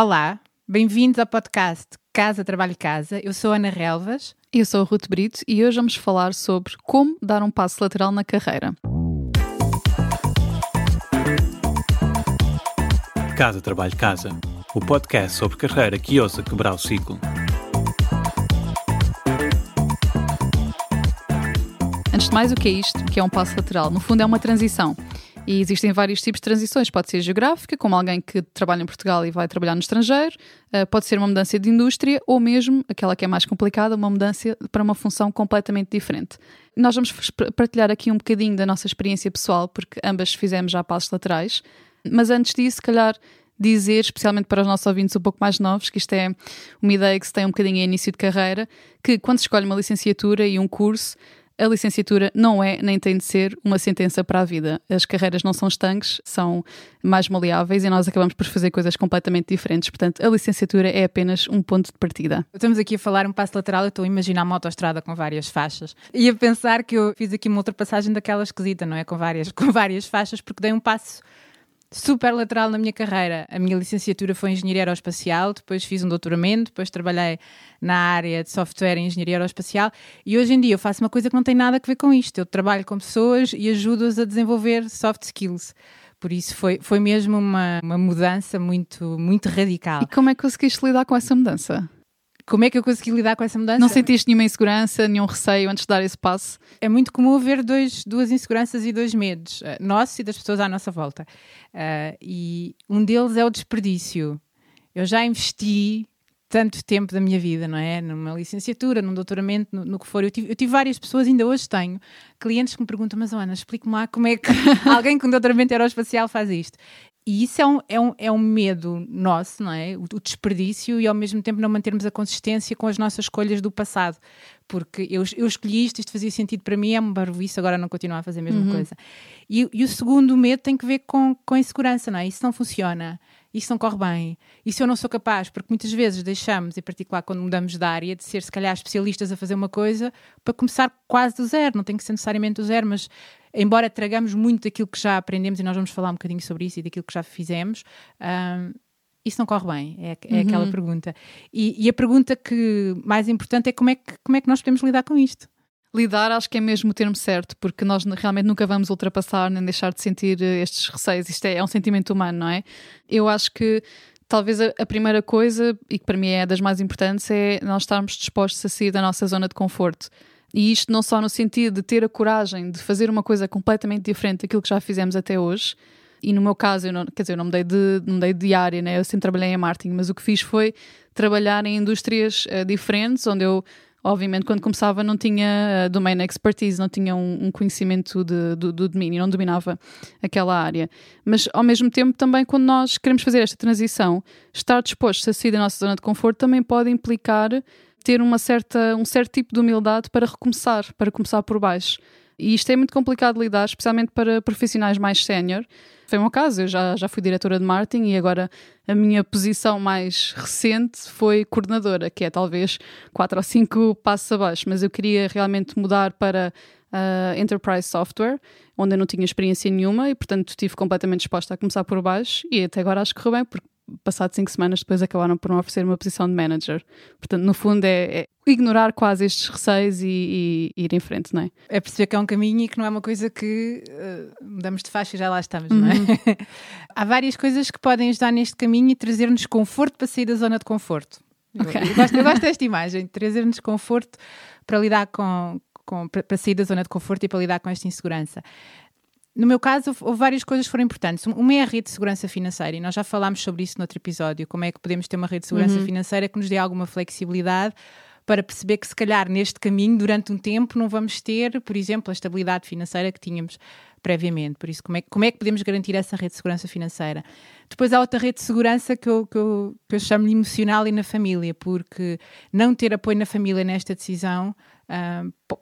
Olá, bem-vindos ao podcast Casa, Trabalho Casa. Eu sou Ana Relvas. Eu sou a Ruth Brito e hoje vamos falar sobre como dar um passo lateral na carreira. Casa, Trabalho, Casa. O podcast sobre carreira que ousa quebrar o ciclo. Antes de mais, o que é isto? O que é um passo lateral? No fundo, é uma transição. E existem vários tipos de transições. Pode ser geográfica, como alguém que trabalha em Portugal e vai trabalhar no estrangeiro, uh, pode ser uma mudança de indústria, ou mesmo, aquela que é mais complicada, uma mudança para uma função completamente diferente. Nós vamos partilhar aqui um bocadinho da nossa experiência pessoal, porque ambas fizemos já passos laterais. Mas antes disso, se calhar dizer, especialmente para os nossos ouvintes um pouco mais novos, que isto é uma ideia que se tem um bocadinho em início de carreira, que quando se escolhe uma licenciatura e um curso, a licenciatura não é nem tem de ser uma sentença para a vida. As carreiras não são estanques, são mais maleáveis e nós acabamos por fazer coisas completamente diferentes. Portanto, a licenciatura é apenas um ponto de partida. Estamos aqui a falar um passo lateral, eu estou a imaginar uma autoestrada com várias faixas e a pensar que eu fiz aqui uma ultrapassagem daquela esquisita, não é? Com várias, com várias faixas, porque dei um passo super lateral na minha carreira. A minha licenciatura foi em Engenharia Aeroespacial, depois fiz um doutoramento, depois trabalhei na área de software em Engenharia Aeroespacial e hoje em dia eu faço uma coisa que não tem nada a ver com isto. Eu trabalho com pessoas e ajudo-as a desenvolver soft skills. Por isso foi, foi mesmo uma, uma mudança muito, muito radical. E como é que conseguiste lidar com essa mudança? Como é que eu consegui lidar com essa mudança? Não sentiste nenhuma insegurança, nenhum receio antes de dar esse passo? É muito comum haver dois, duas inseguranças e dois medos, uh, nossos e das pessoas à nossa volta. Uh, e um deles é o desperdício. Eu já investi tanto tempo da minha vida, não é? Numa licenciatura, num doutoramento, no, no que for. Eu tive, eu tive, várias pessoas, ainda hoje tenho, clientes que me perguntam, mas Ana, explique-me lá como é que alguém com doutoramento aeroespacial faz isto. E isso é um, é um, é um medo nosso, não é? O, o, desperdício e ao mesmo tempo não mantermos a consistência com as nossas escolhas do passado. Porque eu, eu escolhi isto, isto fazia sentido para mim, é uma barbice, agora não continuar a fazer a mesma uhum. coisa. E, e, o segundo medo tem que ver com, com a insegurança, não é? Isso não funciona, isso não corre bem, isso eu não sou capaz, porque muitas vezes deixamos, em particular quando mudamos de área, de ser se calhar especialistas a fazer uma coisa para começar quase do zero, não tem que ser necessariamente do zero, mas embora tragamos muito daquilo que já aprendemos, e nós vamos falar um bocadinho sobre isso e daquilo que já fizemos, um, isso não corre bem, é, é uhum. aquela pergunta. E, e, a pergunta que mais importante é como é, que, como é que nós podemos lidar com isto? Lidar acho que é mesmo o termo certo, porque nós realmente nunca vamos ultrapassar nem deixar de sentir eh, estes receios. Isto é, é um sentimento humano, não é? Eu acho que talvez a, a, primeira coisa, e que para mim é das mais importantes, é nós estarmos dispostos a sair da nossa zona de conforto. E isto não só no sentido de ter a coragem de fazer uma coisa completamente diferente daquilo que já fizemos até hoje. E no meu caso, eu não, quer dizer, eu não mudei de, não mudei de área, né? eu sempre trabalhei em marketing, mas o que fiz foi trabalhar em indústrias uh, diferentes, onde eu, obviamente, quando começava, não tinha uh, domain expertise, não tinha um, um conhecimento de, do, do domínio, não dominava aquela área. Mas, ao mesmo tempo, também, quando nós queremos fazer esta transição, estar dispostos a sair da nossa zona de conforto também pode implicar ter uma certa, um certo tipo de humildade para recomeçar, para começar por baixo. E isto é muito complicado de lidar, especialmente para profissionais mais sénior. Foi o meu caso, eu já, já fui diretora de marketing e agora a minha posição mais recente foi coordenadora, que é talvez quatro ou cinco passos abaixo, mas eu queria realmente mudar para uh, Enterprise Software, onde eu não tinha experiência nenhuma e, portanto, estive completamente disposta a começar por baixo e até agora acho que correu bem, porque passado cinco semanas depois acabaram por não oferecer uma posição de manager. Portanto, no fundo é, é ignorar quase estes receios e, e, ir em frente, não é? É perceber que é um caminho e que não é uma coisa que uh, mudamos de faixa e já lá estamos, uhum. não é? Uhum. Há várias coisas que podem ajudar neste caminho e trazer-nos conforto para sair da zona de conforto. Okay. Eu, eu, gosto, eu gosto desta imagem, trazer-nos conforto para lidar com, com para sair da zona de conforto e para lidar com esta insegurança. No meu caso, houve várias coisas que foram importantes. Uma é a rede de segurança financeira, e nós já falámos sobre isso no outro episódio, como é que podemos ter uma rede de segurança uhum. financeira que nos dê alguma flexibilidade para perceber que se calhar neste caminho, durante um tempo, não vamos ter, por exemplo, a estabilidade financeira que tínhamos previamente. Por isso, como é, como é que podemos garantir essa rede de segurança financeira? Depois há outra rede de segurança que eu, que eu, que eu chamo-lhe emocional e na família, porque não ter apoio na família nesta decisão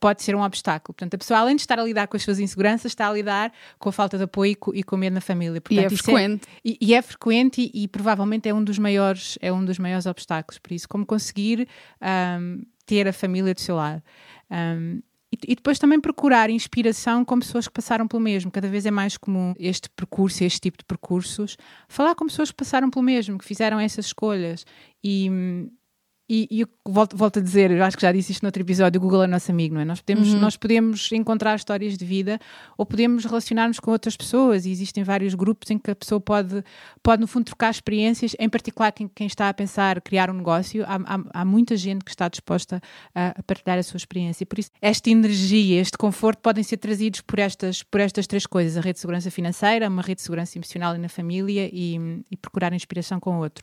pode ser um obstáculo. Portanto, a pessoa, além de estar a lidar com as suas inseguranças, está a lidar com a falta de apoio e com, medo na família. Portanto, e é, é frequente. É, e, e, é frequente e, e, provavelmente é um dos maiores, é um dos maiores obstáculos. Por isso, como conseguir um, ter a família do seu lado. Um, e, depois também procurar inspiração com pessoas que passaram pelo mesmo. Cada vez é mais comum este percurso, este tipo de percursos, falar com pessoas que passaram pelo mesmo, que fizeram essas escolhas. E, e, e volto, volto, a dizer, eu acho que já disse isto no outro episódio, o Google é nosso amigo, não é? Nós podemos, uhum. nós podemos encontrar histórias de vida ou podemos relacionar-nos com outras pessoas e existem vários grupos em que a pessoa pode, pode no fundo, trocar experiências, em particular quem, quem está a pensar criar um negócio, há, há, há muita gente que está disposta a, a, partilhar a sua experiência. Por isso, esta energia, este conforto podem ser trazidos por estas, por estas três coisas, a rede de segurança financeira, uma rede de segurança emocional e na família e, e procurar inspiração com o outro.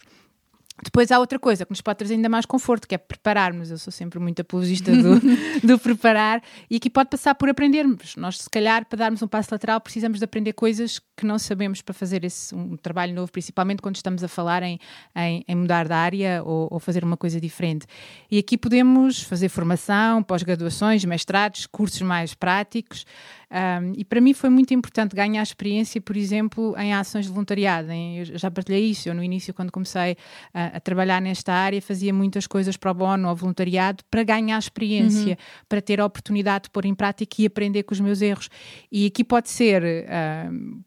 Depois há outra coisa que nos pode trazer ainda mais conforto, que é prepararmos. Eu sou sempre muito apologista do, do, preparar e aqui pode passar por aprendermos. Nós, se calhar, para darmos um passo lateral, precisamos de aprender coisas que não sabemos para fazer esse, um trabalho novo, principalmente quando estamos a falar em, em, em mudar de área ou, ou, fazer uma coisa diferente. E aqui podemos fazer formação, pós-graduações, mestrados, cursos mais práticos. Um, e para mim foi muito importante ganhar experiência, por exemplo, em ações de voluntariado. Em, já partilhei isso. Eu, no início, quando comecei a, a, trabalhar nesta área, fazia muitas coisas para o bono ou voluntariado para ganhar experiência, uhum. para ter a oportunidade de pôr em prática e aprender com os meus erros. E aqui pode ser. Um,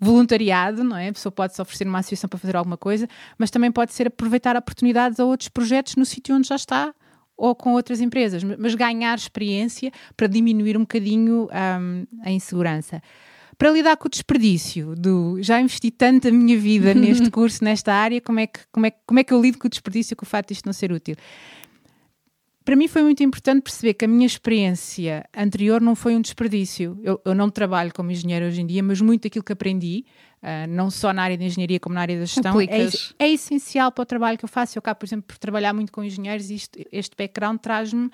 voluntariado, não é? A pessoa pode se oferecer uma associação para fazer alguma coisa, mas também pode ser aproveitar oportunidades a outros projetos no sítio onde já está ou com outras empresas, mas ganhar experiência para diminuir um bocadinho um, a insegurança. Para lidar com o desperdício do já investi tanto a minha vida neste curso, nesta área, como é, que, como, é, como é que eu lido com o desperdício com o facto de isto não ser útil? Para mim foi muito importante perceber que a minha experiência anterior não foi um desperdício. Eu, eu não trabalho como engenheiro hoje em dia, mas muito aquilo que aprendi uh, não só na área de engenharia como na área da gestão, é, é, essencial para o trabalho que eu faço. Eu cá, por exemplo, por trabalhar muito com engenheiros, isto, este background traz-me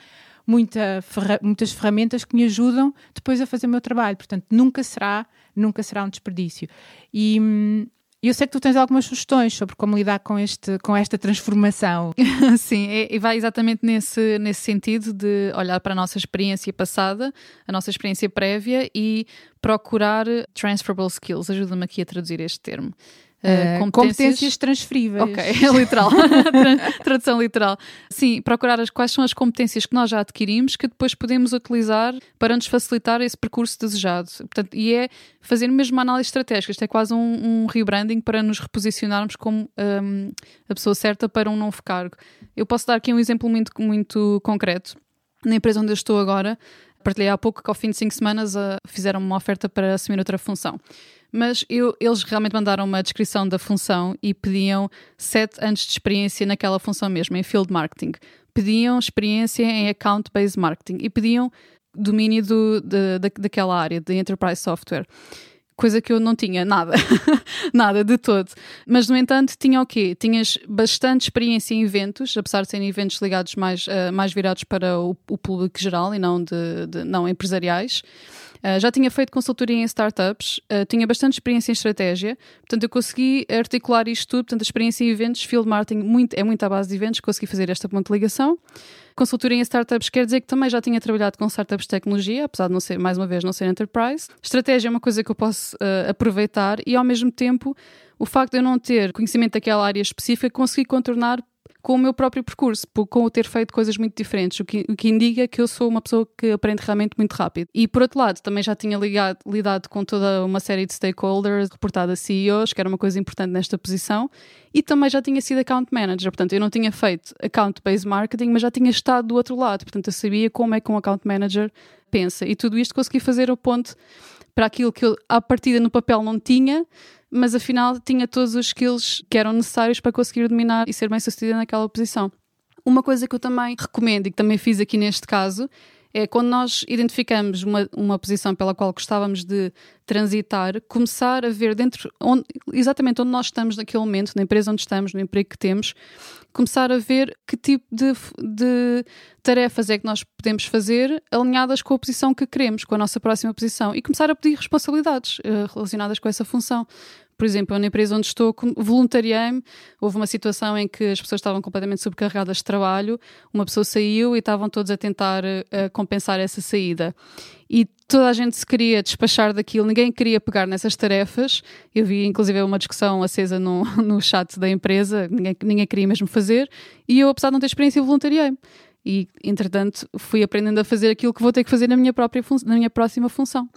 muita ferra muitas ferramentas que me ajudam depois a fazer o meu trabalho. Portanto, nunca será, nunca será um desperdício. E, hum, e eu sei que tu tens algumas sugestões sobre como lidar com, este, com esta transformação. Sim, e vai exatamente nesse, nesse sentido de olhar para a nossa experiência passada, a nossa experiência prévia e procurar transferable skills. Ajuda-me aqui a traduzir este termo. Uh, competências... competências... transferíveis. Ok, é literal. Tradução literal. Sim, procurar as, quais são as competências que nós já adquirimos que depois podemos utilizar para nos facilitar esse percurso desejado. Portanto, e é fazer mesmo uma análise estratégica. Isto é quase um, um rebranding para nos reposicionarmos como um, a pessoa certa para um novo cargo. Eu posso dar aqui um exemplo muito, muito concreto. Na empresa onde eu estou agora, partilhei há pouco que ao fim de cinco semanas uh, fizeram uma oferta para assumir outra função mas eu, eles realmente mandaram uma descrição da função e pediam sete anos de experiência naquela função mesmo, em field marketing. Pediam experiência em account-based marketing e pediam domínio do, de, de, daquela área, de enterprise software. Coisa que eu não tinha, nada, nada de todo. Mas, no entanto, tinha o quê? Tinhas bastante experiência em eventos, apesar de serem eventos ligados mais, uh, mais virados para o, o público geral e não, de, de não empresariais Uh, já tinha feito consultoria em startups, uh, tinha bastante experiência em estratégia, portanto eu consegui articular isto tudo, portanto a experiência em eventos, field marketing muito, é muito à base de eventos, consegui fazer esta ponto de ligação. Consultoria em startups quer dizer que também já tinha trabalhado com startups de tecnologia, apesar de não ser, mais uma vez, não ser enterprise. Estratégia é uma coisa que eu posso uh, aproveitar e, ao mesmo tempo, o facto de eu não ter conhecimento daquela área específica, consegui contornar com o meu próprio percurso, com o ter feito coisas muito diferentes, o que, o que indica que eu sou uma pessoa que aprende realmente muito rápido. E por outro lado, também já tinha ligado, lidado com toda uma série de stakeholders, reportado a CEOs, que era uma coisa importante nesta posição, e também já tinha sido account manager, portanto eu não tinha feito account-based marketing, mas já tinha estado do outro lado, portanto eu sabia como é que um account manager pensa. E tudo isto consegui fazer ao ponto para aquilo que eu, à partida, no papel não tinha, mas afinal tinha todos os skills que eram necessários para conseguir dominar e ser bem sucedida naquela posição. Uma coisa que eu também recomendo e que também fiz aqui neste caso é quando nós identificamos uma, uma posição pela qual gostávamos de transitar, começar a ver dentro, onde, exatamente onde nós estamos naquele momento, na empresa onde estamos, no emprego que temos, começar a ver que tipo de, de tarefas é que nós podemos fazer alinhadas com a posição que queremos, com a nossa próxima posição e começar a pedir responsabilidades uh, relacionadas com essa função. Por exemplo, na empresa onde estou, voluntariei-me. Houve uma situação em que as pessoas estavam completamente sobrecarregadas de trabalho, uma pessoa saiu e estavam todos a tentar uh, compensar essa saída. E toda a gente se queria despachar daquilo, ninguém queria pegar nessas tarefas. Eu vi, inclusive, uma discussão acesa no, no chat da empresa, ninguém, ninguém queria mesmo fazer. E eu, apesar de não ter experiência, voluntariei-me. E, entretanto, fui aprendendo a fazer aquilo que vou ter que fazer na minha própria na minha próxima função.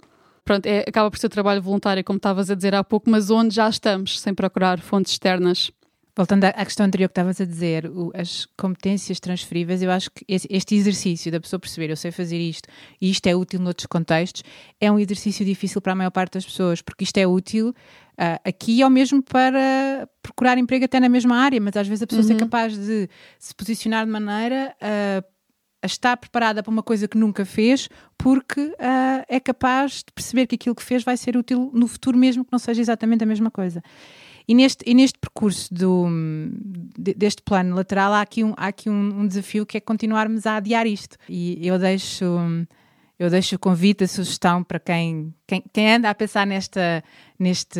Pronto, é, acaba por ser trabalho voluntário, como estavas a dizer há pouco, mas onde já estamos, sem procurar fontes externas. Voltando à questão anterior que estavas a dizer, o, as competências transferíveis, eu acho que este exercício da pessoa perceber, eu sei fazer isto e isto é útil noutros contextos, é um exercício difícil para a maior parte das pessoas, porque isto é útil uh, aqui ou mesmo para procurar emprego até na mesma área, mas às vezes a pessoa uhum. ser capaz de se posicionar de maneira a a estar preparada para uma coisa que nunca fez, porque uh, é capaz de perceber que aquilo que fez vai ser útil no futuro, mesmo que não seja exatamente a mesma coisa. E neste, e neste percurso do, deste plano lateral há aqui, um, há aqui um, um, desafio que é continuarmos a adiar isto. E eu deixo, eu deixo o convite, a sugestão para quem, quem, quem anda a pensar nesta, neste,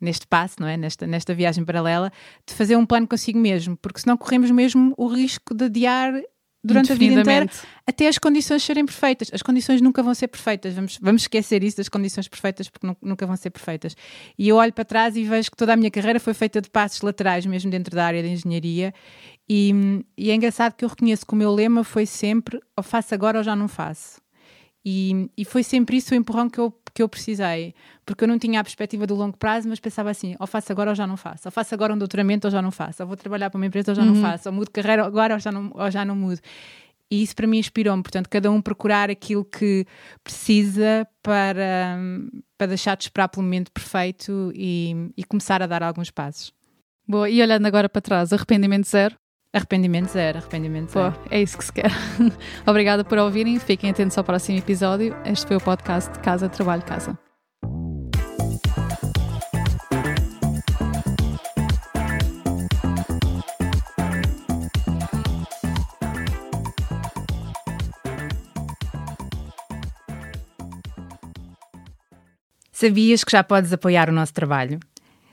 neste passo, não é? nesta, nesta viagem paralela, de fazer um plano consigo mesmo, porque senão corremos mesmo o risco de adiar durante a vida inteira, até as condições serem perfeitas. As condições nunca vão ser perfeitas, vamos, vamos esquecer isso das condições perfeitas, porque nunca vão ser perfeitas. E eu olho para trás e vejo que toda a minha carreira foi feita de passos laterais, mesmo dentro da área da engenharia, e, e é engraçado que eu reconheço que o meu lema foi sempre ou faço agora ou já não faço. E, e foi sempre isso o empurrão que eu, que eu precisei, porque eu não tinha a perspectiva do longo prazo, mas pensava assim: ou faço agora ou já não faço, ou faço agora um doutoramento ou já não faço, ou vou trabalhar para uma empresa ou já uhum. não faço, ou mudo de carreira agora ou já não, ou já não mudo. E isso para mim inspirou-me, portanto, cada um procurar aquilo que precisa para, para deixar de esperar pelo momento perfeito e, e começar a dar alguns passos. Boa, e olhando agora para trás, arrependimento zero? Arrependimento zero, arrependimento zero. Pô, é isso que se quer. Obrigada por ouvirem, fiquem atentos ao próximo episódio. Este foi o podcast Casa, Trabalho, Casa. Sabias que já podes apoiar o nosso trabalho?